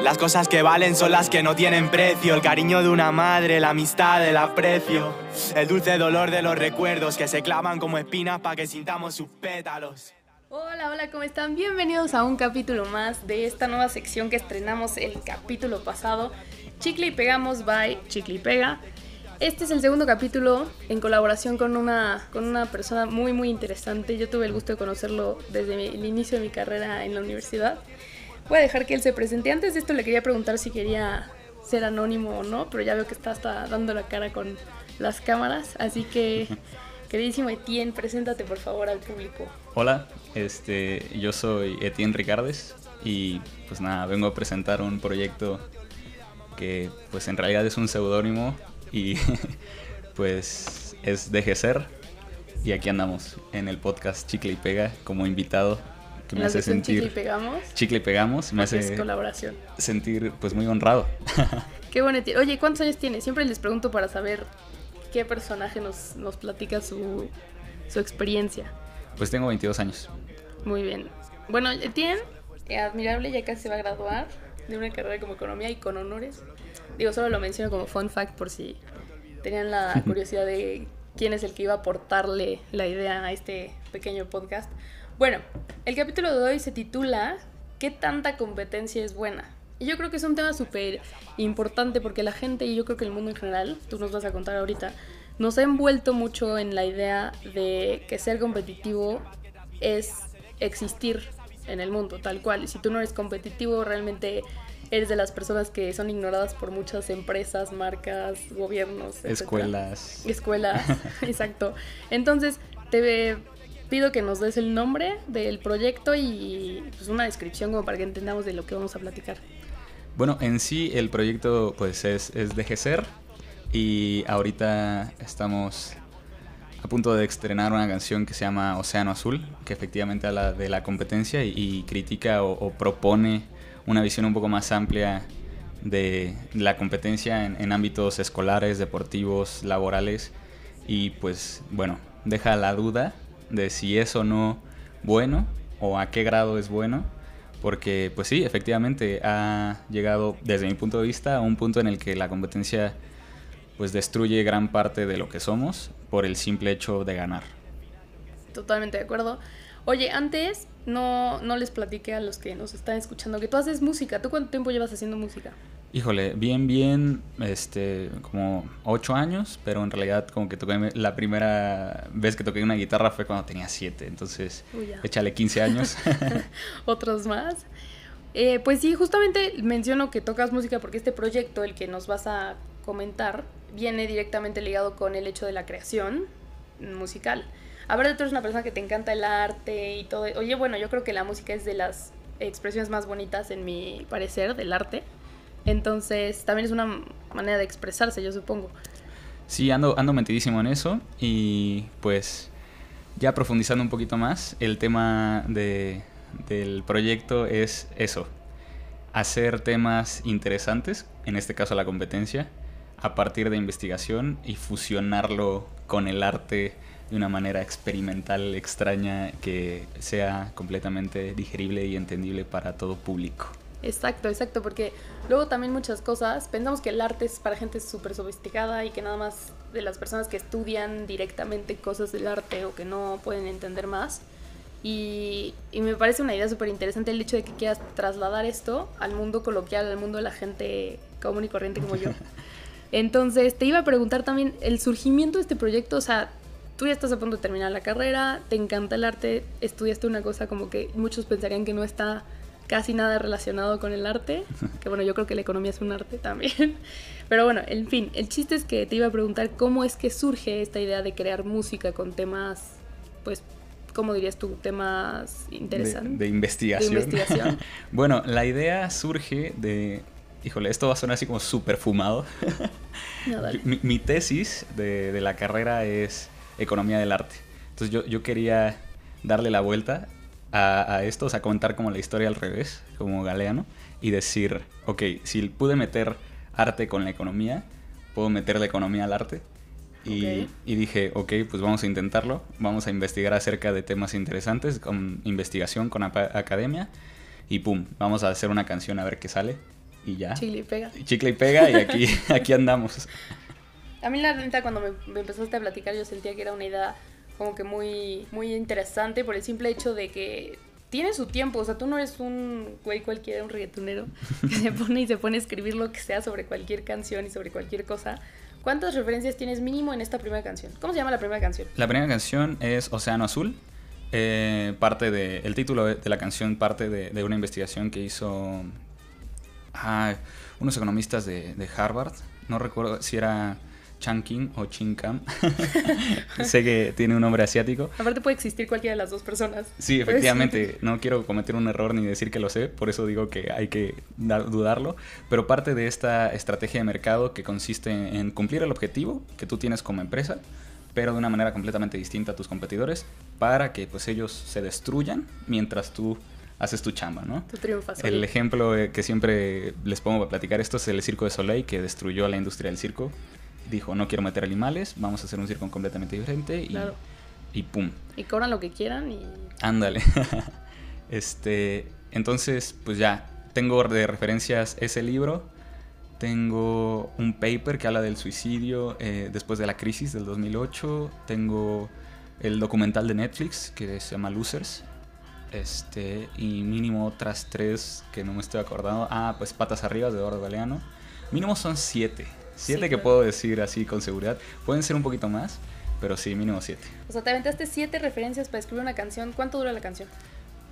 Las cosas que valen son las que no tienen precio. El cariño de una madre, la amistad, el aprecio. El dulce dolor de los recuerdos que se clavan como espinas para que sintamos sus pétalos. Hola, hola, ¿cómo están? Bienvenidos a un capítulo más de esta nueva sección que estrenamos el capítulo pasado. Chicle y Pegamos by Chicle y Pega. Este es el segundo capítulo en colaboración con una, con una persona muy muy interesante. Yo tuve el gusto de conocerlo desde el inicio de mi carrera en la universidad. Voy a dejar que él se presente. Antes de esto le quería preguntar si quería ser anónimo o no, pero ya veo que está hasta dando la cara con las cámaras. Así que, queridísimo Etienne, preséntate por favor al público. Hola, este, yo soy Etienne Ricardes y pues nada, vengo a presentar un proyecto que pues en realidad es un seudónimo y pues es DGCER y aquí andamos en el podcast Chicle y Pega como invitado que me hace sentir Chicle y Pegamos. Chicle y Pegamos me hace colaboración. sentir pues muy honrado. Qué bueno. Oye, ¿cuántos años tienes? Siempre les pregunto para saber qué personaje nos, nos platica su, su experiencia. Pues tengo 22 años. Muy bien. Bueno, Etienne, admirable, ya casi se va a graduar de una carrera como economía y con honores. Digo, solo lo menciono como fun fact por si tenían la curiosidad de quién es el que iba a aportarle la idea a este pequeño podcast. Bueno, el capítulo de hoy se titula ¿Qué tanta competencia es buena? Y yo creo que es un tema súper importante porque la gente, y yo creo que el mundo en general, tú nos vas a contar ahorita, nos ha envuelto mucho en la idea de que ser competitivo es existir en el mundo, tal cual. Y si tú no eres competitivo, realmente eres de las personas que son ignoradas por muchas empresas, marcas, gobiernos, etcétera. Escuelas. Escuelas, exacto. Entonces, te pido que nos des el nombre del proyecto y pues, una descripción como para que entendamos de lo que vamos a platicar. Bueno, en sí el proyecto pues es, es de GESER y ahorita estamos a punto de estrenar una canción que se llama Océano Azul, que efectivamente habla de la competencia y, y critica o, o, propone una visión un poco más amplia de la competencia en, en, ámbitos escolares, deportivos, laborales y pues bueno, deja la duda de si es o no bueno o a qué grado es bueno, porque pues sí, efectivamente ha llegado desde mi punto de vista a un punto en el que la competencia pues destruye gran parte de lo que somos por el simple hecho de ganar. Totalmente de acuerdo. Oye, antes no, no les platiqué a los que nos están escuchando que tú haces música. ¿Tú cuánto tiempo llevas haciendo música? Híjole, bien, bien, este, como ocho años, pero en realidad como que toqué, la primera vez que toqué una guitarra fue cuando tenía siete, entonces Uy, échale 15 años. Otros más. Eh, pues sí, justamente menciono que tocas música porque este proyecto, el que nos vas a comentar, viene directamente ligado con el hecho de la creación musical. A ver, tú eres una persona que te encanta el arte y todo. Oye, bueno, yo creo que la música es de las expresiones más bonitas, en mi parecer, del arte. Entonces, también es una manera de expresarse, yo supongo. Sí, ando, ando metidísimo en eso y pues ya profundizando un poquito más, el tema de, del proyecto es eso, hacer temas interesantes, en este caso la competencia, a partir de investigación y fusionarlo con el arte de una manera experimental, extraña, que sea completamente digerible y entendible para todo público. Exacto, exacto, porque luego también muchas cosas, pensamos que el arte es para gente súper sofisticada y que nada más de las personas que estudian directamente cosas del arte o que no pueden entender más. Y, y me parece una idea súper interesante el hecho de que quieras trasladar esto al mundo coloquial, al mundo de la gente común y corriente como yo. Entonces, te iba a preguntar también el surgimiento de este proyecto, o sea, tú ya estás a punto de terminar la carrera, te encanta el arte, estudiaste una cosa como que muchos pensarían que no está casi nada relacionado con el arte, que bueno, yo creo que la economía es un arte también. Pero bueno, en fin, el chiste es que te iba a preguntar cómo es que surge esta idea de crear música con temas, pues, ¿cómo dirías tú? Temas interesantes. De, de investigación. De investigación. bueno, la idea surge de híjole, esto va a sonar así como súper fumado. No, mi, mi, tesis de, de, la carrera es economía del arte. Entonces yo, yo quería darle la vuelta a, a, esto, o sea, contar como la historia al revés, como Galeano, y decir, ok, si pude meter arte con la economía, puedo meter la economía al arte. Y, okay. y, dije, ok, pues vamos a intentarlo, vamos a investigar acerca de temas interesantes, con investigación, con academia, y pum, vamos a hacer una canción a ver qué sale. y ya. Chicle y pega. Chicle y pega y aquí, aquí andamos. A mí la neta cuando me, empezaste a platicar yo sentía que era una idea como que muy, muy interesante por el simple hecho de que tiene su tiempo, o sea, tú no eres un güey cualquiera, un reggaetonero que se pone y se pone a escribir lo que sea sobre cualquier canción y sobre cualquier cosa. ¿Cuántas referencias tienes mínimo en esta primera canción? ¿Cómo se llama la primera canción? La primera canción es Océano Azul. Eh, parte de, el título de la canción parte de, de una investigación que hizo ah, unos economistas de, de Harvard. No recuerdo si era Changking o Chinkam. sé que tiene un nombre asiático. Aparte puede existir cualquiera de las dos personas. Sí, efectivamente. No quiero cometer un error ni decir que lo sé, por eso digo que hay que dudarlo. Pero parte de esta estrategia de mercado que consiste en cumplir el objetivo que tú tienes como empresa, pero de una manera completamente distinta a tus competidores, para que pues ellos se destruyan mientras tú haces tu chamba, ¿no? Tu triunfas. El ejemplo que siempre les pongo para platicar esto es el Circo de Soleil, que destruyó la industria del circo dijo, no quiero meter animales, vamos a hacer un circo completamente diferente y, y pum. Y cobran lo que quieran y... Ándale. este, entonces, pues ya, tengo de referencias ese libro, tengo un paper que habla del suicidio eh, después de la crisis del 2008, tengo el documental de Netflix que se llama Losers, este, y mínimo otras tres que no me estoy acordando. Ah, pues Patas Arriba de Eduardo Galeano. Mínimo son siete. Siete que puedo decir así con seguridad. Pueden ser un poquito más, pero sí, mínimo siete. O sea, te aventaste siete referencias para escribir una canción. ¿Cuánto dura la canción?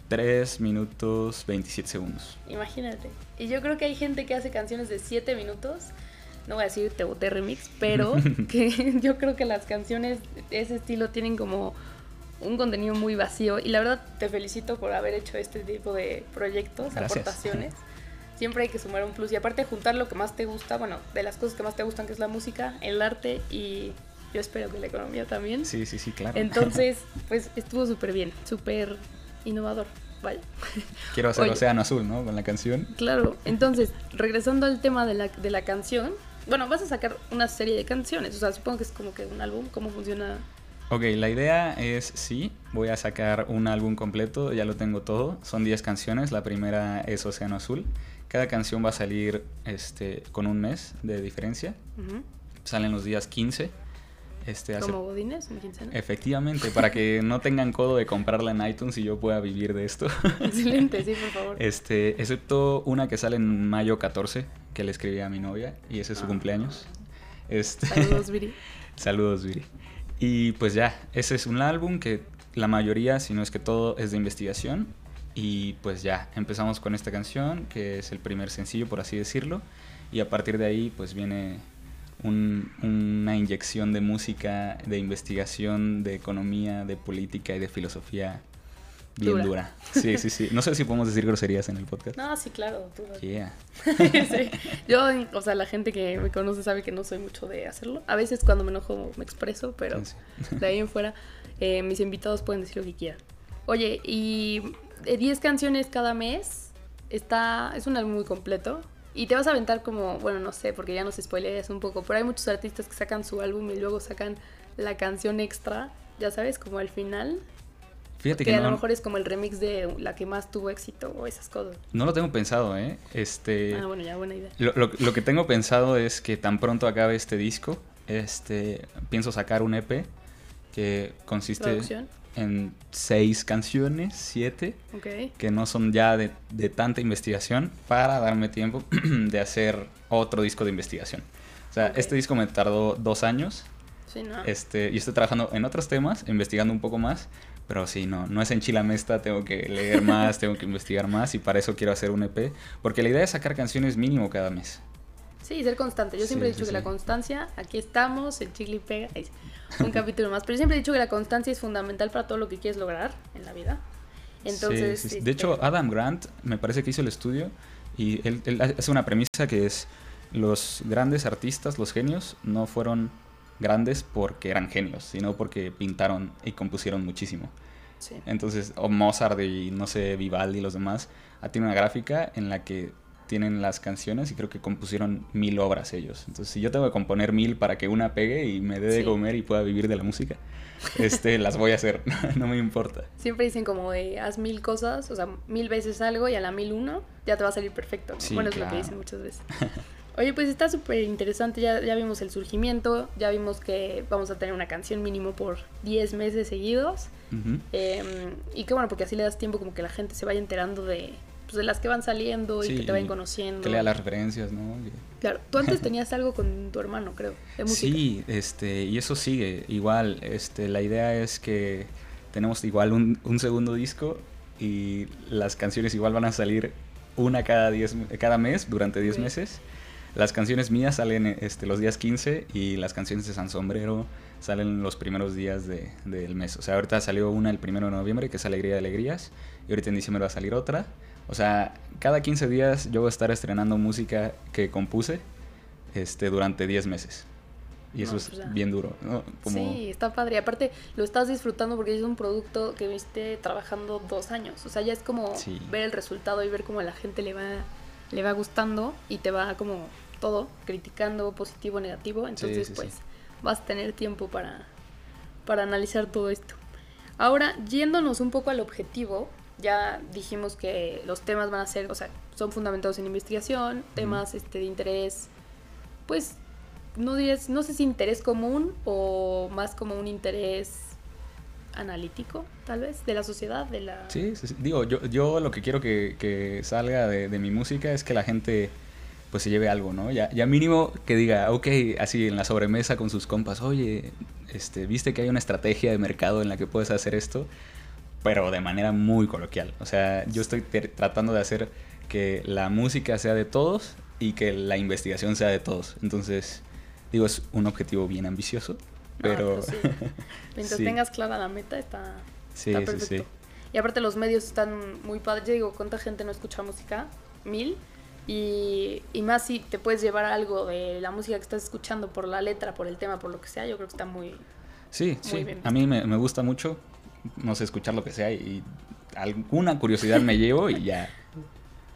Tres minutos 27 segundos. Imagínate. Y yo creo que hay gente que hace canciones de siete minutos. No voy a decir te boté remix, pero que yo creo que las canciones de ese estilo tienen como un contenido muy vacío. Y la verdad te felicito por haber hecho este tipo de proyectos, aportaciones. siempre hay que sumar un plus. Y aparte juntar lo que más te gusta, bueno, de las cosas que más te gustan, que es la música, el arte y yo espero que la economía también. Sí, sí, sí, claro. Entonces, pues estuvo súper bien, súper innovador. Vaya. Quiero hacer Océano Azul, ¿no? Con la canción. Claro, entonces, regresando al tema de la, de la canción, bueno, vas a sacar una serie de canciones, o sea, supongo que es como que un álbum, ¿cómo funciona? Ok, la idea es, sí, voy a sacar un álbum completo, ya lo tengo todo, son 10 canciones, la primera es Océano Azul, cada canción va a salir este, con un mes de diferencia. Salen los días 15. Este, ¿Como bodines en quincena? Efectivamente, para que no tengan codo de comprarla en iTunes y yo pueda vivir de esto. Excelente, sí, por favor. Este, excepto una que sale en mayo 14, que le escribí a mi novia, y ese es su ah. cumpleaños. Este, Saludos, Viri. Saludos, Viri. Y pues ya, ese es un álbum que la mayoría, si no es que todo, es de investigación. Y pues ya, empezamos con esta canción, que es el primer sencillo, por así decirlo. Y a partir de ahí, pues viene una inyección de música, de investigación, de economía, de política y de filosofía bien dura. Sí, sí, sí. No sé si podemos decir groserías en el podcast. No, sí, claro. Yeah. sí. Yo, o sea, la gente que me conoce sabe que no soy mucho de hacerlo. A veces cuando me enojo me expreso, pero de ahí en fuera, eh, mis invitados pueden decir lo que quieran. Oye, y 10 canciones cada mes. Está, es un álbum muy completo. Y te vas a aventar como, bueno, no sé, porque ya nos spoileas un poco, pero hay muchos artistas que sacan su álbum y luego sacan la canción extra, ya sabes, como al final. Fíjate que, que a lo mejor es como el remix de la que más tuvo éxito o esas cosas. No lo tengo pensado, ¿eh? Este, ah, bueno, ya, buena idea. Lo, lo, que tengo pensado es que tan pronto acabe este disco, este, pienso sacar un EP que consiste... ¿Producción? En seis canciones, siete, que no son ya de, tanta investigación, para darme tiempo de hacer otro disco de investigación. O sea, este disco me tardó dos años. Sí, ¿no? Este, y estoy trabajando en otros temas, investigando un poco más, pero sí, no, no es en chilamesta, tengo que leer más, tengo que investigar más y para eso quiero hacer un EP, porque la idea es sacar canciones mínimo cada mes. Sí, ser constante. Yo siempre he dicho que la constancia, aquí estamos, el chile pega, un capítulo más. Pero siempre he dicho que la constancia es fundamental para todo lo que quieres lograr en la vida. Entonces, de hecho, este, Adam Grant me parece que hizo el estudio y él, hace una premisa que es los grandes artistas, los genios, no fueron grandes porque eran genios, sino porque pintaron y compusieron muchísimo. Entonces, o Mozart y no sé, Vivaldi y los demás, tiene una gráfica en la que tienen las canciones y creo que compusieron mil obras ellos. Entonces, si yo tengo que componer mil para que una pegue y me dé de Sí. comer y pueda vivir de la música, este, las voy a hacer, no me importa. Siempre dicen como de haz mil cosas, o sea, mil veces algo y a la mil uno ya te va a salir perfecto. ¿no? Sí, bueno, es lo que dicen muchas veces. Oye, pues está súper interesante, ya, ya vimos el surgimiento, ya vimos que vamos a tener una canción mínimo por 10 meses seguidos. Eh, y qué bueno, porque así le das tiempo como que la gente se vaya enterando de, de las que van saliendo y Sí, que te vayan conociendo. Que lea las referencias, ¿no? Claro, tú antes tenías algo con tu hermano, creo, de música. Sí, este, y eso sigue. Igual, este, la idea es que tenemos igual un, un segundo disco y las canciones igual van a salir una cada, diez, cada mes durante 10 Ok. meses. Las canciones mías salen este, los días 15 y las canciones de San Sombrero salen los primeros días de- del mes. O sea, ahorita salió una el primero de noviembre, que es Alegría de Alegrías, y ahorita en diciembre va a salir otra. O sea, cada 15 días yo voy a estar estrenando música que compuse este, durante 10 meses. Y eso No, es pues bien duro, ¿no? Como, Sí, está padre. Aparte, lo estás disfrutando porque es un producto que viste trabajando dos años. O sea, ya es como Sí. ver el resultado y ver cómo a la gente le va, le va gustando y te va como todo, criticando, positivo, negativo. Entonces, sí, pues, vas a tener tiempo para, para analizar todo esto. Ahora, yéndonos un poco al objetivo, ya dijimos que los temas van a ser, o sea, son fundamentados en investigación, temas este, de interés, pues, no dirías, no sé si interés común o más como un interés analítico, tal vez, de la sociedad, de la... Sí, sí, sí. digo, yo, yo lo que quiero que, que salga de, de mi música es que la gente pues se lleve algo, ¿no? Ya, ya mínimo que diga, ok, así en la sobremesa con sus compas, oye, este, viste que hay una estrategia de mercado en la que puedes hacer esto, pero de manera muy coloquial. O sea, yo estoy tratando de hacer que la música sea de todos y que la investigación sea de todos. Entonces, digo, es un objetivo bien ambicioso, Ah, pero... pues sí. Mientras Sí. tengas clara la meta, está, Sí, está sí, perfecto. sí. Y aparte los medios están muy padres. Yo digo, ¿cuánta gente no escucha música? Mil. Y, y más si te puedes llevar algo de la música que estás escuchando por la letra, por el tema, por lo que sea, yo creo que está muy... Sí, Muy sí. bien A mí me, me gusta mucho, no sé, escuchar lo que sea y alguna curiosidad me llevo y ya.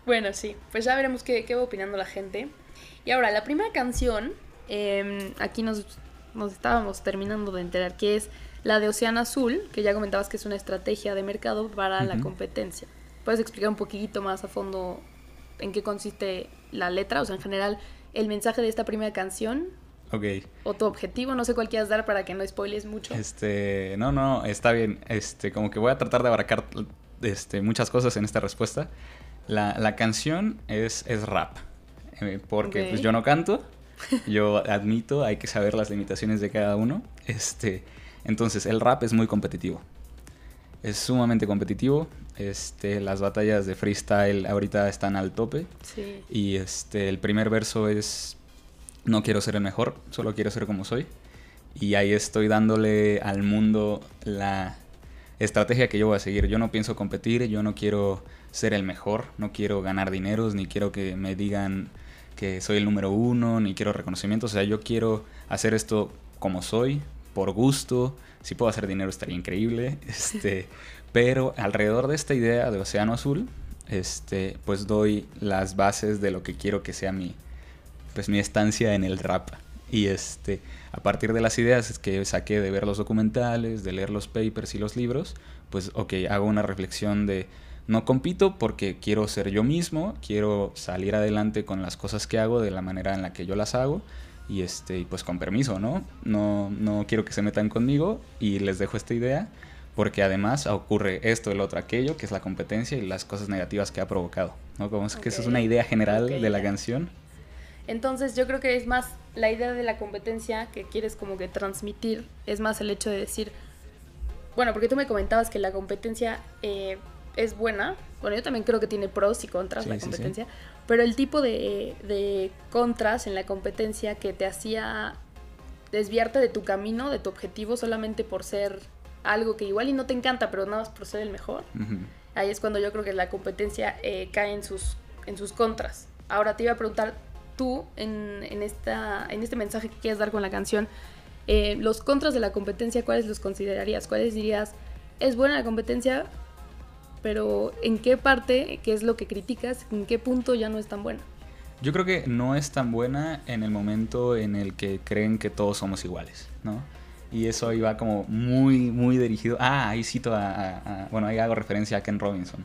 Bueno, sí, pues ya veremos qué, qué va opinando la gente. Y ahora, la primera canción, eh, aquí nos, nos estábamos terminando de enterar que es la de Océano Azul, que ya comentabas que es una estrategia de mercado para la competencia. ¿Puedes explicar un poquito más a fondo en qué consiste la letra? O sea, en general, el mensaje de esta primera canción Ok. o tu objetivo, no sé cuál quieras dar para que no spoiles mucho. Este, no, no, está bien. Este, como que voy a tratar de abarcar este, muchas cosas en esta respuesta. La, la canción es, es rap. eh, porque Ok. pues yo no canto. Yo admito, hay que saber las limitaciones de cada uno. Este, entonces, el rap es muy competitivo. Es sumamente competitivo. Este, las batallas de freestyle ahorita están al tope. Sí. Y este, el primer verso es, no quiero ser el mejor, solo quiero ser como soy. Y ahí estoy dándole al mundo la estrategia que yo voy a seguir. Yo no pienso competir, yo no quiero ser el mejor, no quiero ganar dineros, ni quiero que me digan que soy el número uno, ni quiero reconocimiento. O sea, yo quiero hacer esto como soy, por gusto. Si puedo hacer dinero estaría increíble. Este, pero alrededor de esta idea de Océano Azul, este, pues doy las bases de lo que quiero que sea mi, pues mi estancia en el rap. Y este, a partir de las ideas que saqué de ver los documentales, de leer los papers y los libros, pues ok, hago una reflexión de no compito porque quiero ser yo mismo, quiero salir adelante con las cosas que hago de la manera en la que yo las hago y este pues con permiso, ¿no? No no quiero que se metan conmigo y les dejo esta idea porque además ocurre esto, el otro, aquello, que es la competencia y las cosas negativas que ha provocado, ¿no? Como es que esa es una idea general de la canción. Entonces yo creo que es más la idea de la competencia que quieres como que transmitir, es más el hecho de decir, bueno, porque tú me comentabas que la competencia eh, es buena, bueno, yo también creo que tiene pros y contras Sí, la sí, sí. competencia, pero el tipo de, de contras en la competencia que te hacía desviarte de tu camino, de tu objetivo solamente por ser algo que igual y no te encanta, pero nada más por ser el mejor. Ahí es cuando yo creo que la competencia eh, cae en sus, en sus contras. Ahora te iba a preguntar tú, en, en, esta, en este mensaje que quieres dar con la canción, eh, los contras de la competencia, ¿cuáles los considerarías? ¿Cuáles dirías, es buena la competencia, pero ¿en qué parte, qué es lo que criticas, en qué punto ya no es tan buena? Yo creo que no es tan buena en el momento en el que creen que todos somos iguales, ¿no? Y eso ahí va como muy, muy dirigido. Ah, ahí cito a, bueno, ahí hago referencia a Ken Robinson.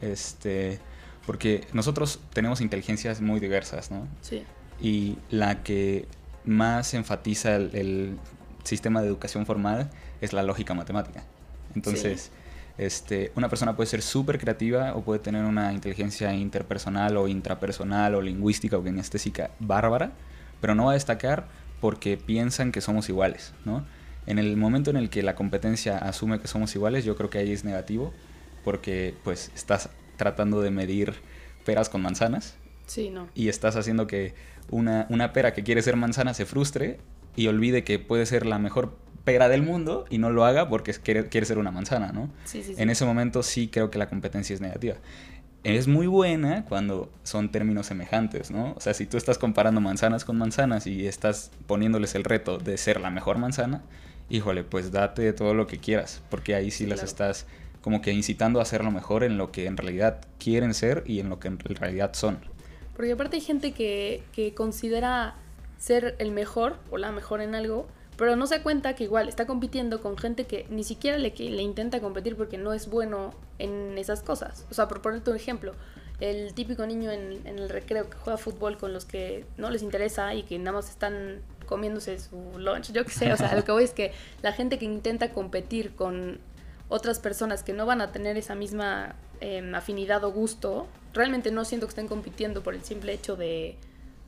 Este, porque nosotros tenemos inteligencias muy diversas, ¿no? Sí. Y la que más enfatiza el, sistema de educación formal es la lógica matemática. Entonces, este, una persona puede ser súper creativa o puede tener una inteligencia interpersonal o intrapersonal o lingüística o kinestésica bárbara, pero no va a destacar porque piensan que somos iguales, ¿no? En el momento en el que la competencia asume que somos iguales, yo creo que ahí es negativo, porque pues estás tratando de medir peras con manzanas. Sí, no. Y estás haciendo que una, una pera que quiere ser manzana se frustre y olvide que puede ser la mejor pera del mundo y no lo haga porque quiere, quiere ser una manzana, ¿no? Sí, sí, En ese momento sí creo que la competencia es negativa. Es muy buena cuando son términos semejantes, ¿no? O sea, si tú estás comparando manzanas con manzanas y estás poniéndoles el reto de ser la mejor manzana, híjole, pues date todo lo que quieras, porque ahí sí, las estás como que incitando a hacer lo mejor en lo que en realidad quieren ser y en lo que en realidad son. Porque aparte hay gente que, que considera ser el mejor o la mejor en algo pero no se da cuenta que igual está compitiendo con gente que ni siquiera le, le intenta competir porque no es bueno en esas cosas. O sea, por ponerte un ejemplo, el típico niño en, el recreo que juega fútbol con los que no les interesa y que nada más están comiéndose su lunch, yo qué sé, o sea, lo que voy es que la gente que intenta competir con otras personas que no van a tener esa misma em, afinidad o gusto, realmente no siento que estén compitiendo por el simple hecho de,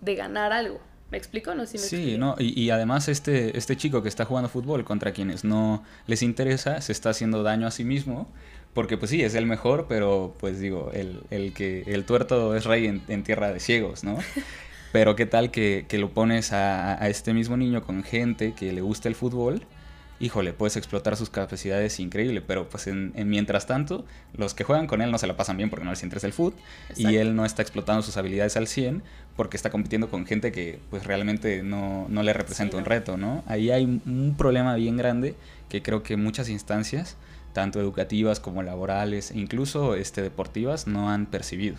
de ganar algo. ¿Me explico? No si me sí, no, y, además este, este chico que está jugando fútbol contra quienes no les interesa, se está haciendo daño a sí mismo, porque pues sí, es el mejor, pero pues digo, el, el que el tuerto es rey en, tierra de ciegos, ¿no? Pero qué tal que, que lo pones a, a, este mismo niño con gente que le gusta el fútbol híjole, puedes explotar sus capacidades increíble, pero pues en, mientras tanto, los que juegan con él no se la pasan bien porque no les interesa el foot y él no está explotando sus habilidades al 100 porque está compitiendo con gente que pues realmente no, le representa un reto, ¿no? Ahí hay un problema bien grande que creo que muchas instancias, tanto educativas como laborales, e incluso este, deportivas, no han percibido.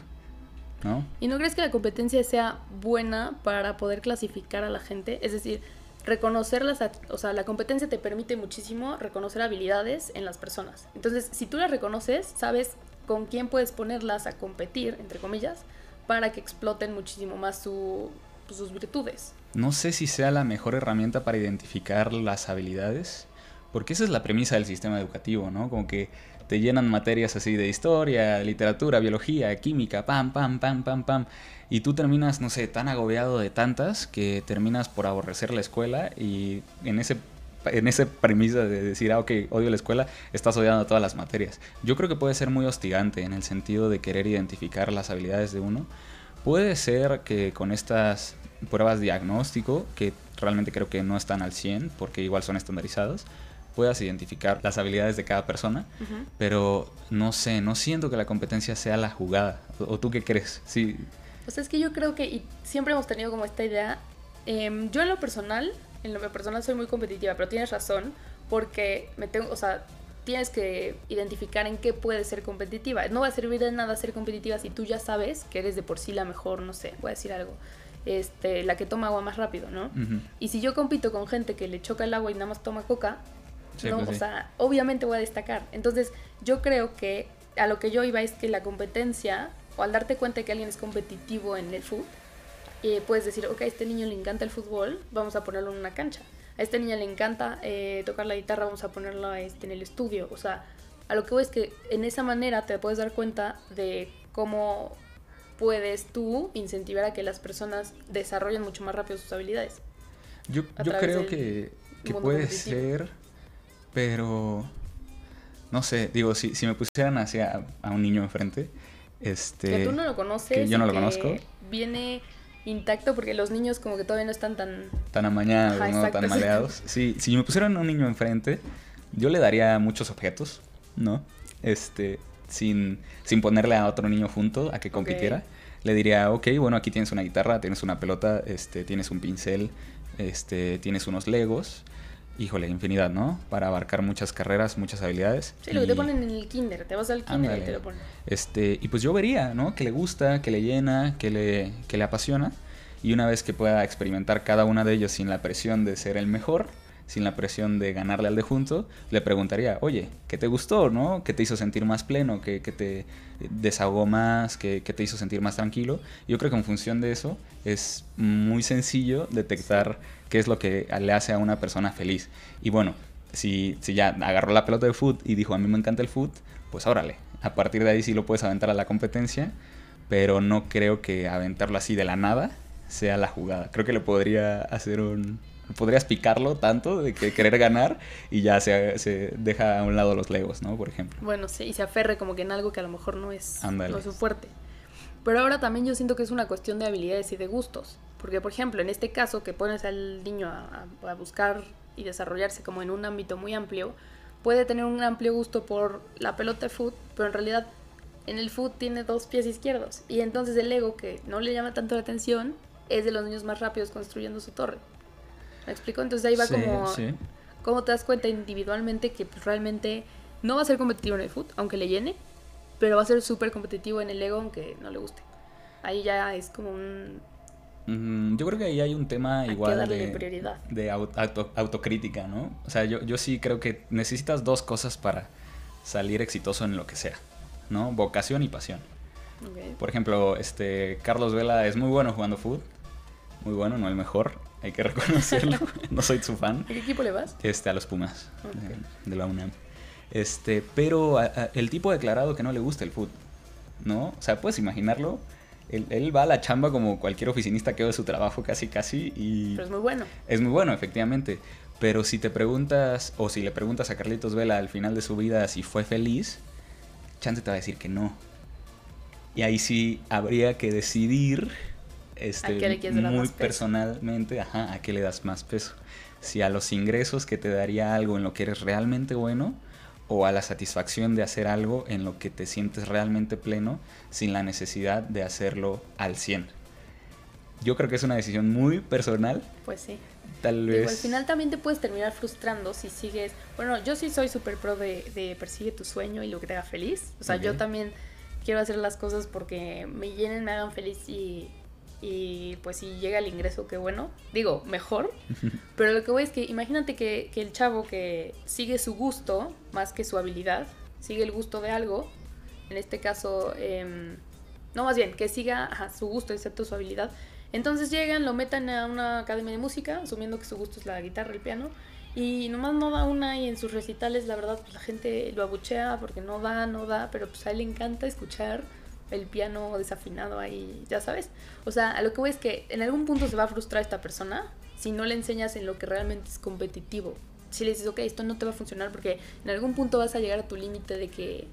¿No? ¿Y no crees que la competencia sea buena para poder clasificar a la gente? Es decir, reconocer las, o sea, la competencia te permite muchísimo reconocer habilidades en las personas. Entonces, si tú las reconoces, sabes con quién puedes ponerlas a competir, entre comillas, para que exploten muchísimo más su, pues, sus virtudes. No sé si sea la mejor herramienta para identificar las habilidades, porque esa es la premisa del sistema educativo, ¿no? Como que te llenan materias así de historia, literatura, biología, química, pam, pam, pam, pam, pam. Y tú terminas, no sé, tan agobiado de tantas que terminas por aborrecer la escuela y en ese en esa premisa de decir, ah, ok, odio la escuela, estás odiando todas las materias. Yo creo que puede ser muy hostigante en el sentido de querer identificar las habilidades de uno. Puede ser que con estas pruebas diagnóstico, que realmente creo que no están al 100 porque igual son estandarizadas, puedas identificar las habilidades de cada persona, pero no sé, no siento que la competencia sea la jugada. ¿O, tú qué crees? Sí, pues es que yo creo que y siempre hemos tenido como esta idea. Em, yo en lo personal, en lo personal soy muy competitiva, pero tienes razón, porque me tengo, o sea, tienes que identificar en qué puedes ser competitiva. No va a servir de nada ser competitiva si tú ya sabes que eres de por sí la mejor, no sé, voy a decir algo. Este, la que toma agua más rápido, ¿no? Y si yo compito con gente que le choca el agua y nada más toma coca, no, pues o sea, obviamente voy a destacar. Entonces, yo creo que a lo que yo iba es que la competencia o al darte cuenta de que alguien es competitivo en el fútbol, eh, puedes decir, ok, a este niño le encanta el fútbol, vamos a ponerlo en una cancha. A este niño le encanta eh, tocar la guitarra, vamos a ponerlo este, en el estudio. O sea, a lo que voy es que en esa manera te puedes dar cuenta de cómo puedes tú incentivar a que las personas desarrollen mucho más rápido sus habilidades. Yo, yo creo que, que puede ser, pero no sé, digo, si, si me pusieran hacia a un niño enfrente, este, que tú no lo conoces. Que yo no lo conozco. Viene intacto porque los niños como que todavía no están tan... Tan amañados, ¿no? tan maleados. Sí, si me pusieran un niño enfrente, yo le daría muchos objetos, ¿no? Este, sin, sin ponerle a otro niño junto a que compitiera. Le diría, ok, bueno, aquí tienes una guitarra, tienes una pelota, este, tienes un pincel, este, tienes unos legos. Híjole, infinidad, ¿no? Para abarcar muchas carreras, muchas habilidades. Sí, lo que te ponen en el kinder, te vas al kinder y te lo ponen. Este, y pues yo vería, ¿no? Que le gusta, que le llena, que le, que le apasiona. Y una vez que pueda experimentar cada una de ellos sin la presión de ser el mejor, sin la presión de ganarle al de junto, le preguntaría, oye, ¿qué te gustó, no? ¿Qué te hizo sentir más pleno? ¿Qué, te desahogó más? ¿Qué, te hizo sentir más tranquilo? Yo creo que en función de eso es muy sencillo detectar qué es lo que le hace a una persona feliz. Y bueno, si, si ya agarró la pelota de foot y dijo, a mí me encanta el foot, pues órale, a partir de ahí sí lo puedes aventar a la competencia, pero no creo que aventarlo así de la nada sea la jugada. Creo que le podría hacer un, podrías picarlo tanto de que querer ganar y ya se, se, deja a un lado los legos, ¿no? Por ejemplo. Bueno, sí, y se aferre como que en algo que a lo mejor no es, su fuerte. Pero ahora también yo siento que es una cuestión de habilidades y de gustos. Porque, por ejemplo, en este caso que pones al niño a, a buscar y desarrollarse como en un ámbito muy amplio, puede tener un amplio gusto por la pelota de fútbol, pero en realidad en el fútbol tiene dos pies izquierdos. Y entonces el ego, que no le llama tanto la atención, es de los niños más rápidos construyendo su torre. ¿Me explico? Entonces ahí va como, como te das cuenta individualmente que pues, realmente no va a ser competitivo en el foot, aunque le llene, pero va a ser súper competitivo en el ego, aunque no le guste. Ahí ya es como un... yo creo que ahí hay un tema igual de, de autocrítica, ¿no? O sea, yo, yo sí creo que necesitas dos cosas para salir exitoso en lo que sea, ¿no? Vocación y pasión. Por ejemplo, este Carlos Vela es muy bueno jugando fútbol, muy bueno, no el mejor, hay que reconocerlo. no soy su fan. ¿A qué equipo le vas? Este, a los Pumas, de, la UNAM. Este, pero el tipo ha declarado que no le gusta el fútbol, ¿no? O sea, puedes imaginarlo. Él, va a la chamba como cualquier oficinista que haga su trabajo casi casi y... Pero es muy bueno. Es muy bueno, efectivamente. Pero si te preguntas, o si le preguntas a Carlitos Vela al final de su vida si fue feliz, Chance te va a decir que no. Y ahí sí habría que decidir este, muy personalmente, ajá, a qué le das más peso. Si a los ingresos que te daría algo en lo que eres realmente bueno o a la satisfacción de hacer algo en lo que te sientes realmente pleno sin la necesidad de hacerlo al 100. Yo creo que es una decisión muy personal. Pues sí. Tal vez. al final también te puedes terminar frustrando si sigues. Bueno, yo sí soy súper pro de, de, persigue tu sueño y lo que te haga feliz. O sea, yo también quiero hacer las cosas porque me llenen, me hagan feliz y y pues si llega el ingreso, qué bueno. Digo, mejor. Pero lo que voy es que imagínate que, el chavo que sigue su gusto más que su habilidad, sigue el gusto de algo, en este caso, em, no más bien, que siga su gusto excepto su habilidad. Entonces llegan, lo metan a una academia de música, asumiendo que su gusto es la guitarra, el piano, y nomás no da una y en sus recitales la verdad pues la gente lo abuchea porque no da, no da, pero pues a él le encanta escuchar el piano desafinado ahí, ya sabes. O sea, a lo que voy es que en algún punto se va a frustrar esta persona si no le enseñas en lo que realmente es competitivo. Si le dices, ok, esto no te va a funcionar porque en algún punto vas a llegar a tu límite de que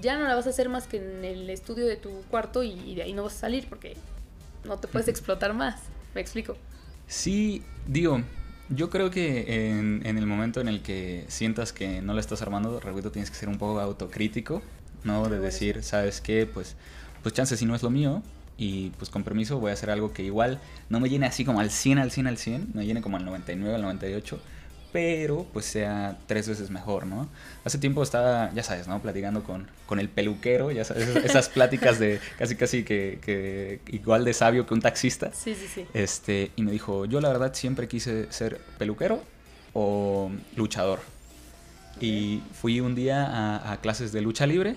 ya no la vas a hacer más que en el estudio de tu cuarto y, de ahí no vas a salir porque no te puedes explotar más. ¿Me explico? Sí, digo, yo creo que en, en, el momento en el que sientas que no la estás armando, repito, tienes que ser un poco autocrítico ¿no? De decir, ¿sabes qué? Pues, pues chance si no es lo mío y pues con permiso voy a hacer algo que igual no me llene así como al 100, al 100, al 100, me llene como al 99, al 98, pero pues sea tres veces mejor, ¿no? Hace tiempo estaba, ya sabes, ¿no? Platicando con, con el peluquero, ya sabes, esas pláticas de casi casi que, que, igual de sabio que un taxista. Sí, sí, sí. Este, y me dijo, yo la verdad siempre quise ser peluquero o luchador. Y fui un día a, a clases de lucha libre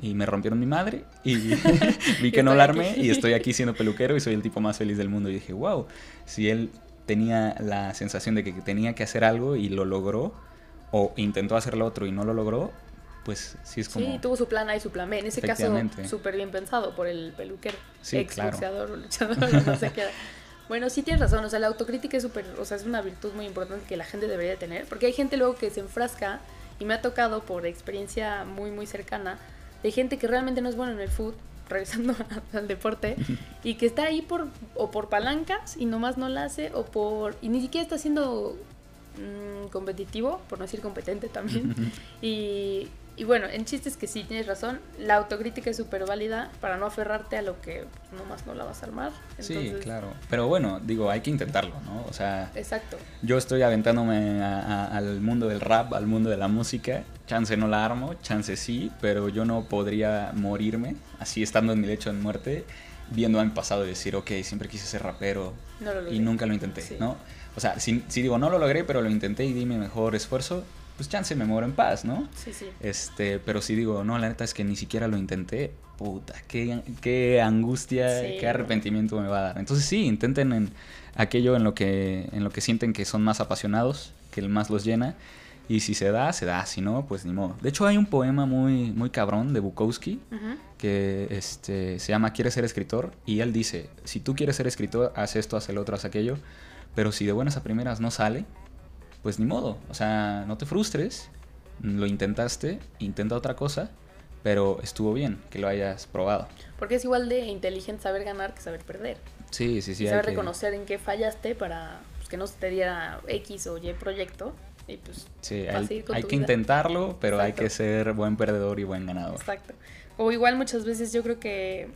y me rompieron mi madre y vi que no la armé y estoy aquí siendo peluquero y soy el tipo más feliz del mundo. Y dije, wow, si él tenía la sensación de que tenía que hacer algo y lo logró, o intentó hacer lo otro y no lo logró, pues sí es como... Sí, tuvo su plan A y su plan B. En ese caso, súper bien pensado por el peluquero. Sí, ex luchador o luchador, no sé qué. Bueno, sí tienes razón, o sea, la autocrítica es súper, o sea, es una virtud muy importante que la gente debería tener, porque hay gente luego que se enfrasca, y me ha tocado por experiencia muy, muy cercana, de gente que realmente no es bueno en el foot, regresando al deporte, y que está ahí por, o por palancas y nomás no la hace, o por. y ni siquiera está siendo mm, competitivo, por no decir competente también, y, y bueno, en chistes que sí tienes razón, la autocrítica es súper válida para no aferrarte a lo que nomás no la vas a armar. sí, claro. Pero bueno, digo, hay que intentarlo, ¿no? O sea, exacto. Yo estoy aventándome al mundo del rap, al mundo de la música. Chance no la armo, chance sí, pero yo no podría morirme así estando en mi lecho de muerte viendo a mi pasado y decir, ok, siempre quise ser rapero y nunca lo intenté, ¿no? O sea, si, si, digo, no lo logré, pero lo intenté y di mi mejor esfuerzo, pues chance me muero en paz, ¿no? Sí, sí. Este, pero si digo, no, la neta es que ni siquiera lo intenté, puta, qué, qué angustia, qué arrepentimiento me va a dar. Entonces sí, intenten en aquello en lo que, en lo que sienten que son más apasionados, que el más los llena. Y si se da, se da, si no, pues ni modo. De hecho, hay un poema muy, muy cabrón de Bukowski que este, se llama Quieres ser escritor. Y él dice, si tú quieres ser escritor, haz esto, haz el otro, haz aquello. Pero si de buenas a primeras no sale, pues ni modo. O sea, no te frustres, lo intentaste, intenta otra cosa, pero estuvo bien que lo hayas probado. Porque es igual de inteligente saber ganar que saber perder. Sí, sí, sí. saber reconocer en qué fallaste para pues, que no se te diera X o Y proyecto. Y pues, sí, hay, hay que intentarlo, pero hay que ser buen perdedor y buen ganador. Exacto. O igual muchas veces yo creo que,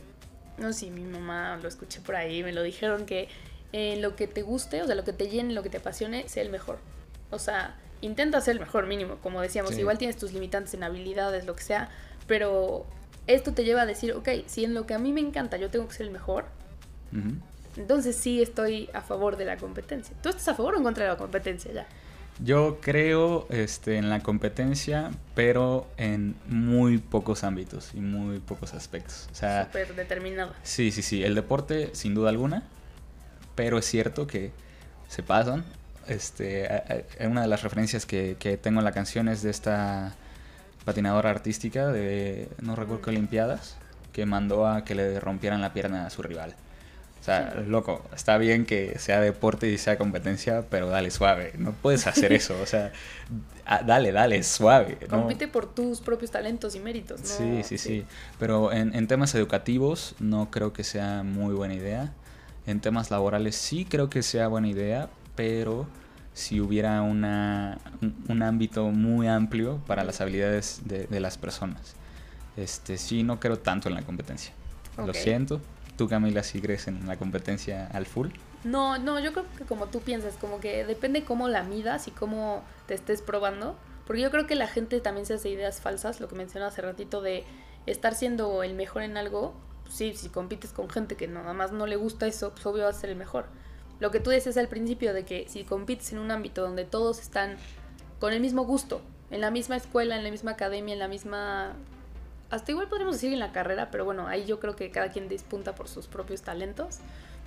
no sé, si mi mamá lo escuché por ahí, me lo dijeron que en lo que te guste, o sea, lo que te llene, lo que te apasione, sea el mejor. O sea, intenta ser el mejor mínimo, como decíamos, igual tienes tus limitantes en habilidades, lo que sea, pero esto te lleva a decir, ok, si en lo que a mí me encanta yo tengo que ser el mejor, entonces sí estoy a favor de la competencia. ¿Tú estás a favor o en contra de la competencia ya? Yo creo este, en la competencia, pero en muy pocos ámbitos y muy pocos aspectos. O sea, Súper determinado. Sí, sí, sí. El deporte, sin duda alguna, pero es cierto que se pasan este, una de las referencias que, tengo en la canción es de esta patinadora artística de, no recuerdo qué Olimpiadas, que mandó a que le rompieran la pierna a su rival. O sea, loco, está bien que sea deporte y sea competencia, pero dale suave. No puedes hacer eso. O sea, dale, dale, suave. Compite por tus propios talentos y méritos, ¿no? Sí, sí, sí. Pero en, en, temas educativos no creo que sea muy buena idea. En temas laborales sí creo que sea buena idea, pero si hubiera una, un, ámbito muy amplio para las habilidades de, las personas. Este, sí, no creo tanto en la competencia. Lo siento. ¿Tú, Camila, si crees en la competencia al full? No, no, yo creo que como tú piensas, como que depende cómo la midas y cómo te estés probando. Porque yo creo que la gente también se hace ideas falsas, lo que mencioné hace ratito de estar siendo el mejor en algo. Pues sí, si compites con gente que nada más no le gusta eso, pues obvio va a ser el mejor lo que tú dices al principio de que si compites en un ámbito donde todos están con el mismo gusto, en la misma escuela, en la misma academia, en la misma... Hasta igual podríamos decir en la carrera, pero bueno, ahí yo creo que cada quien dispunta por sus propios talentos.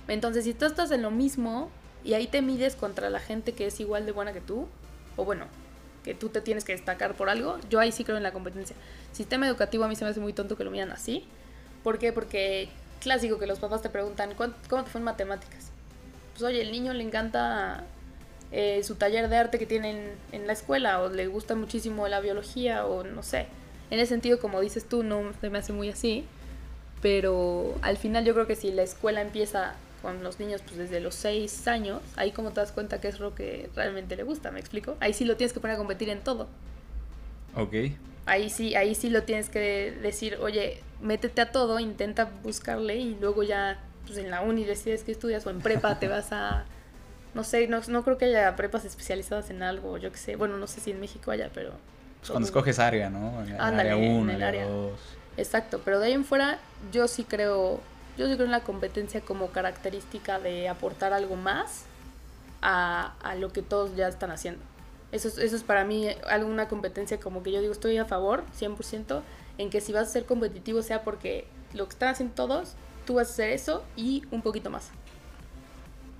Entonces, si tú estás en lo mismo y ahí te mides contra la gente que es igual de buena que tú, o bueno, que tú te tienes que destacar por algo, yo ahí sí creo en la competencia. Sistema educativo a mí se me hace muy tonto que lo miran así. ¿Por qué? Porque clásico que los papás te preguntan, ¿cómo te fue en matemáticas? Pues oye, el niño le encanta eh, su taller de arte que tienen en la escuela o le gusta muchísimo la biología o no sé. En ese sentido, como dices tú, no se me hace muy así. Pero al final yo creo que si la escuela empieza con los niños pues desde los 6 años, ahí como te das cuenta que es lo que realmente le gusta, ¿me explico? Ahí sí lo tienes que poner a competir en todo. Ok. Ahí sí, ahí sí lo tienes que decir, oye, métete a todo, intenta buscarle y luego ya pues en la uni decides que estudias o en prepa te vas a no sé, no, no creo que haya prepas especializadas en algo, yo qué sé, bueno, no sé si en México haya, pero pues cuando escoges área, ¿no? En área 1, en el área 2. Exacto, pero de ahí en fuera yo sí creo yo sí creo en la competencia como característica de aportar algo más a, a lo que todos ya están haciendo. Eso es, eso es para mí alguna competencia como que yo digo estoy a favor 100% en que si vas a ser competitivo sea porque lo que están haciendo todos tú vas a hacer eso y un poquito más.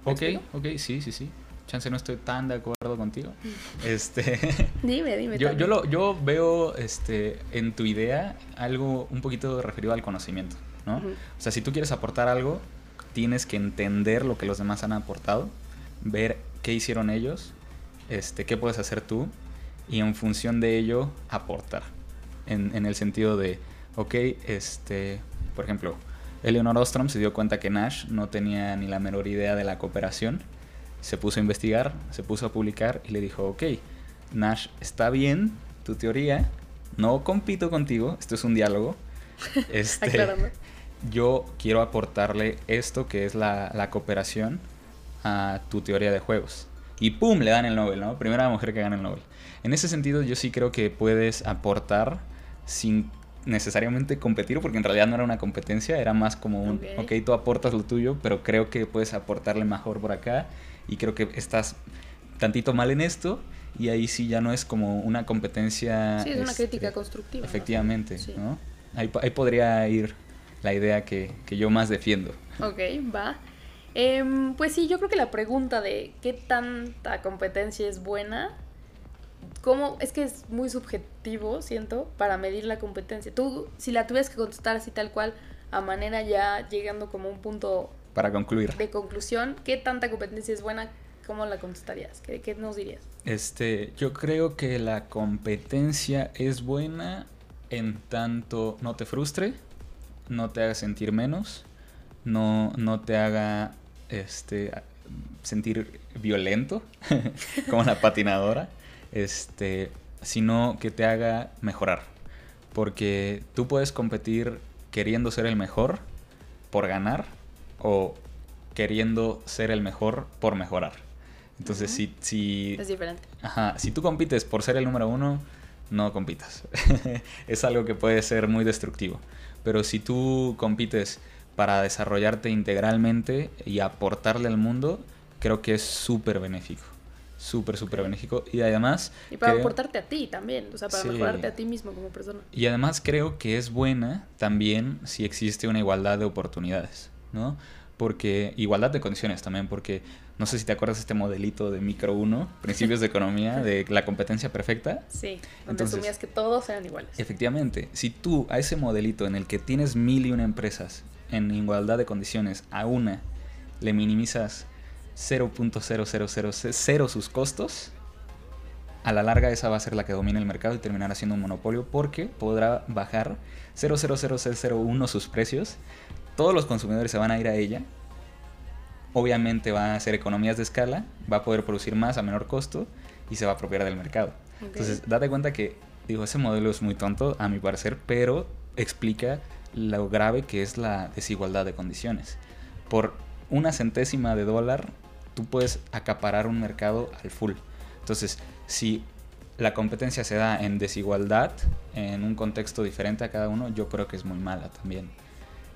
Ok, ok, sí, sí, sí. Chance no estoy tan de acuerdo contigo. este, dime, dime. Yo, yo, lo, yo veo este, en tu idea algo un poquito referido al conocimiento, ¿no? O sea, si tú quieres aportar algo, tienes que entender lo que los demás han aportado, ver qué hicieron ellos, este, qué puedes hacer tú y en función de ello aportar. En, en el sentido de, ok, este, por ejemplo, Eleanor Ostrom se dio cuenta que Nash no tenía ni la menor idea de la cooperación. Se puso a investigar, se puso a publicar y le dijo, ok, Nash, está bien tu teoría, no compito contigo, esto es un diálogo. Este, yo quiero aportarle esto que es la, la cooperación a tu teoría de juegos. Y ¡pum! le dan el Nobel, ¿no? Primera mujer que gana el Nobel. En ese sentido yo sí creo que puedes aportar sin necesariamente competir, porque en realidad no era una competencia, era más como un, Ok. ok, tú aportas lo tuyo, pero creo que puedes aportarle mejor por acá y creo que estás tantito mal en esto y ahí sí ya no es como una competencia. Sí, es una este, crítica constructiva. ¿no? Efectivamente, Sí. ¿no? Ahí, ahí podría ir la idea que, que yo más defiendo. Ok, va. Em, pues sí, yo creo que la pregunta de qué tanta competencia es buena, ¿cómo? Es que es muy subjetivo, siento, para medir la competencia. Tú, si la tuvieras que contestar así tal cual, a manera ya llegando como un punto Para concluir, de conclusión, ¿qué tanta competencia es buena? ¿Cómo la contestarías? ¿Qué, qué nos dirías? este, yo creo que la competencia es buena en tanto no te frustre, no te haga sentir menos, no, no te haga este, a- sentir violento, como la patinadora, este, sino que te haga mejorar. Porque tú puedes competir queriendo ser el mejor por ganar o queriendo ser el mejor por mejorar. Entonces, si, si, Es diferente. Ajá, si tú compites por ser el número uno, no compitas. es algo que puede ser muy destructivo. Pero si tú compites para desarrollarte integralmente y aportarle al mundo, creo que es súper benéfico. Súper, súper benéfico. Y además... Y para creo- aportarte a ti también, o sea, para Sí. mejorarte a ti mismo como persona. y además creo que es buena también si existe una igualdad de oportunidades, ¿no? Porque igualdad de condiciones también, porque no sé si te acuerdas de este modelito de micro 1, principios de economía, de la competencia perfecta. Sí, donde Entonces- asumías que todos eran iguales. Efectivamente, si tú a ese modelito en el que tienes mil y una empresas en igualdad de condiciones, a una le minimizas 0.0000 sus costos, a la larga esa va a ser la que domine el mercado y terminará siendo un monopolio porque podrá bajar 0.00001 sus precios, todos los consumidores se van a ir a ella, obviamente va a hacer economías de escala, va a poder producir más a menor costo y se va a apropiar del mercado. Entonces, date cuenta que, digo, ese modelo es muy tonto, a mi parecer, pero explica lo grave que es la desigualdad de condiciones. Por una centésima de dólar, tú puedes acaparar un mercado al full. Entonces, si la competencia se da en desigualdad, en un contexto diferente a cada uno, yo creo que es muy mala también.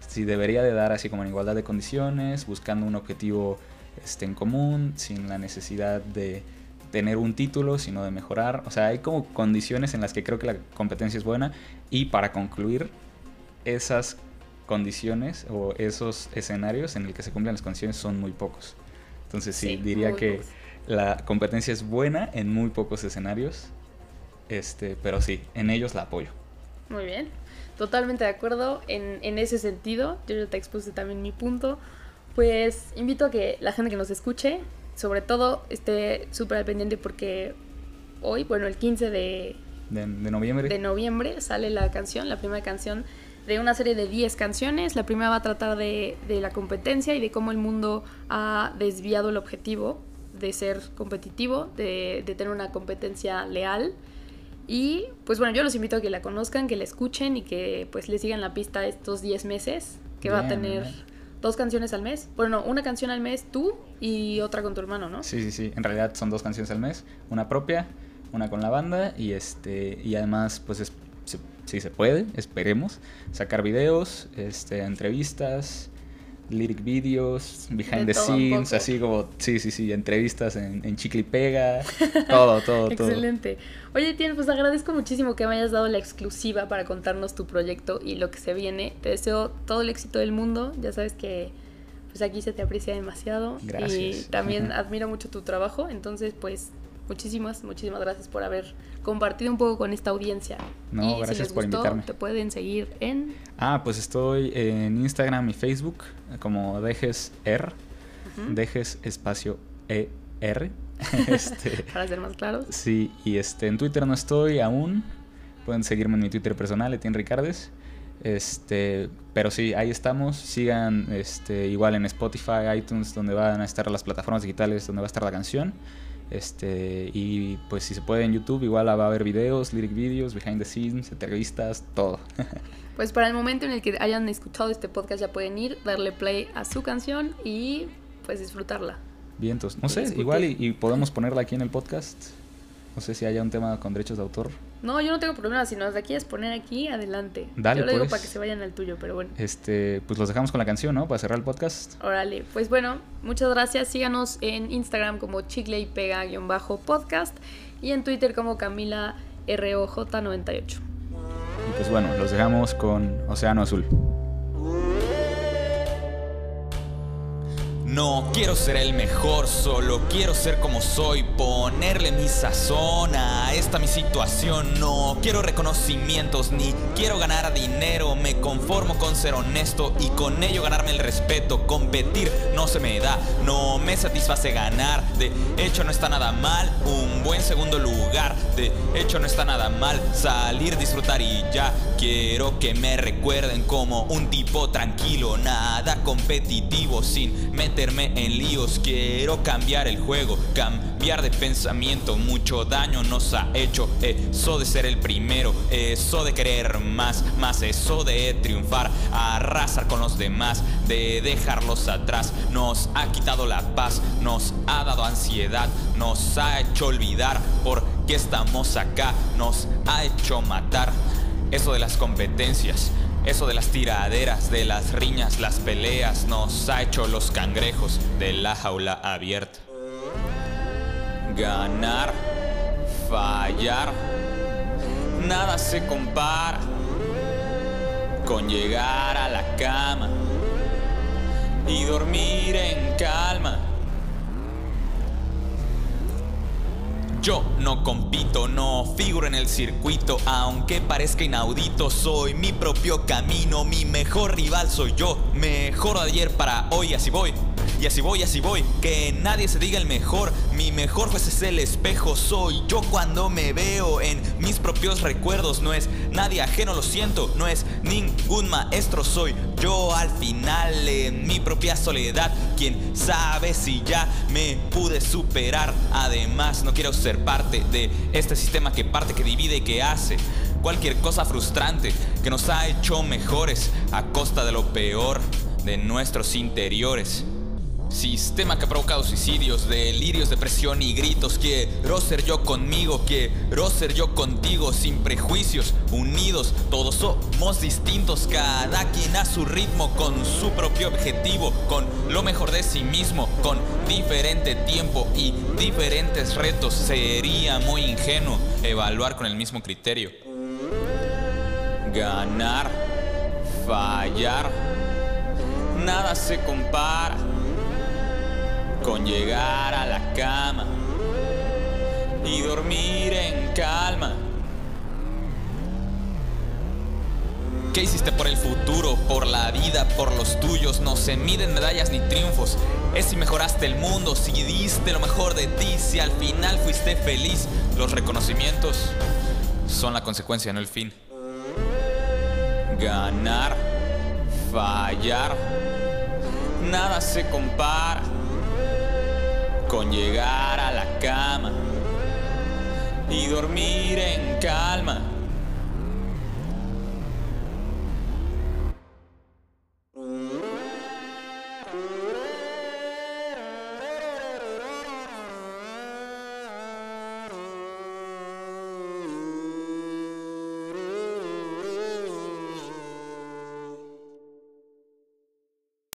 Si debería de dar así como en igualdad de condiciones, buscando un objetivo este, en común, sin la necesidad de tener un título, sino de mejorar. O sea, hay como condiciones en las que creo que la competencia es buena. Y para concluir, esas condiciones o esos escenarios en el que se cumplen las condiciones son muy pocos. Entonces sí, Sí, diría que pocos. la competencia es buena en muy pocos escenarios. Este, pero sí, en ellos la apoyo. Muy bien, totalmente de acuerdo en, en ese sentido. Yo ya te expuse también mi punto. Pues invito a que la gente que nos escuche, sobre todo, esté súper al pendiente porque hoy, bueno, el 15 de, De, de noviembre. de noviembre sale la canción, la primera canción de una serie de 10 canciones. La primera va a tratar de, de la competencia y de cómo el mundo ha desviado el objetivo de ser competitivo, de, de tener una competencia leal. Y pues bueno, yo los invito a que la conozcan, que la escuchen y que pues le sigan la pista estos 10 meses, que va a tener dos canciones al mes. Bueno, no, una canción al mes tú y otra con tu hermano, ¿no? Sí, sí, sí. En realidad son dos canciones al mes. Una propia, una con la banda. Y este. Y además, pues es, si se puede, esperemos. Sacar videos, este, entrevistas, lyric videos, behind De the scenes, así como, sí, sí, sí, entrevistas en, en chicle y pega, todo, todo, todo. Excelente. Oye, Tien, pues agradezco muchísimo que me hayas dado la exclusiva para contarnos tu proyecto y lo que se viene. Te deseo todo el éxito del mundo. Ya sabes que pues aquí se te aprecia demasiado. Gracias. Y también admiro mucho tu trabajo. Entonces, pues muchísimas, muchísimas gracias por haber compartido un poco con esta audiencia. No, y gracias si les por gustó, invitarme. Te pueden seguir en... Ah, pues estoy en Instagram y Facebook como Dejes R, Ujú, Dejes espacio ER. este, Para ser más claros. Sí, y este, en Twitter no estoy aún. Pueden seguirme en mi Twitter personal, Etienne Ricardes. Este, pero sí, ahí estamos. Sigan este, igual en Spotify, iTunes, donde van a estar las plataformas digitales, donde va a estar la canción. Este, y pues si se puede en YouTube, igual va a haber videos, lyric videos, behind the scenes, entrevistas, todo. Pues para el momento en el que hayan escuchado este podcast ya pueden ir, darle play a su canción y pues disfrutarla. Bien, entonces, no sé, igual y, y podemos ponerla aquí en el podcast. No sé si haya un tema con derechos de autor. No, yo no tengo problema, si nos de aquí es poner aquí, adelante. Dale, yo lo digo pues. para que se vayan al tuyo, pero bueno. Este, pues los dejamos con la canción, ¿no? Para cerrar el podcast. Órale, pues bueno, muchas gracias. Síganos en Instagram como chicle y pega-podcast y en Twitter como Camila ROJ98. Y pues bueno, los dejamos con Océano Azul. No quiero ser el mejor, solo quiero ser como soy, ponerle mi sazón a esta mi situación. No quiero reconocimientos ni quiero ganar dinero, me conformo con ser honesto y con ello ganarme el respeto. Competir no se me da, no me satisface ganar. De hecho no está nada mal, un buen segundo lugar. De hecho no está nada mal salir, disfrutar y ya. Quiero que me recuerden como un tipo tranquilo, nada competitivo sin en líos. Quiero cambiar el juego, cambiar de pensamiento. Mucho daño nos ha hecho eso de ser el primero, eso de querer más, más eso de triunfar, arrasar con los demás, de dejarlos atrás. Nos ha quitado la paz, nos ha dado ansiedad, nos ha hecho olvidar por qué estamos acá, nos ha hecho matar. Eso de las competencias, eso de las tiraderas, de las riñas, las peleas, nos ha hecho los cangrejos de la jaula abierta. Ganar, fallar, nada se compara con llegar a la cama y dormir en calma. Yo no compito, no figuro en el circuito, aunque parezca inaudito, soy mi propio camino, mi mejor rival soy yo, mejor de ayer para hoy, así voy. Y así voy, así voy, que nadie se diga el mejor, mi mejor juez es el espejo, soy yo cuando me veo en mis propios recuerdos, no es nadie ajeno, lo siento, no es ningún maestro, soy yo al final en mi propia soledad, quien sabe si ya me pude superar, además no quiero ser parte de este sistema que parte, que divide y que hace cualquier cosa frustrante que nos ha hecho mejores a costa de lo peor de nuestros interiores. Sistema que ha provocado suicidios, delirios, depresión y gritos. Quiero ser yo conmigo, quiero ser yo contigo, sin prejuicios, unidos. Todos somos distintos, cada quien a su ritmo, con su propio objetivo, con lo mejor de sí mismo, con diferente tiempo y diferentes retos. Sería muy ingenuo evaluar con el mismo criterio. Ganar, fallar, nada se compara con llegar a la cama y dormir en calma. ¿Qué hiciste por el futuro, por la vida, por los tuyos? No se miden medallas ni triunfos. Es si mejoraste el mundo, si diste lo mejor de ti, si al final fuiste feliz. Los reconocimientos son la consecuencia, no el fin. Ganar, fallar, nada se compara con llegar a la cama y dormir en calma.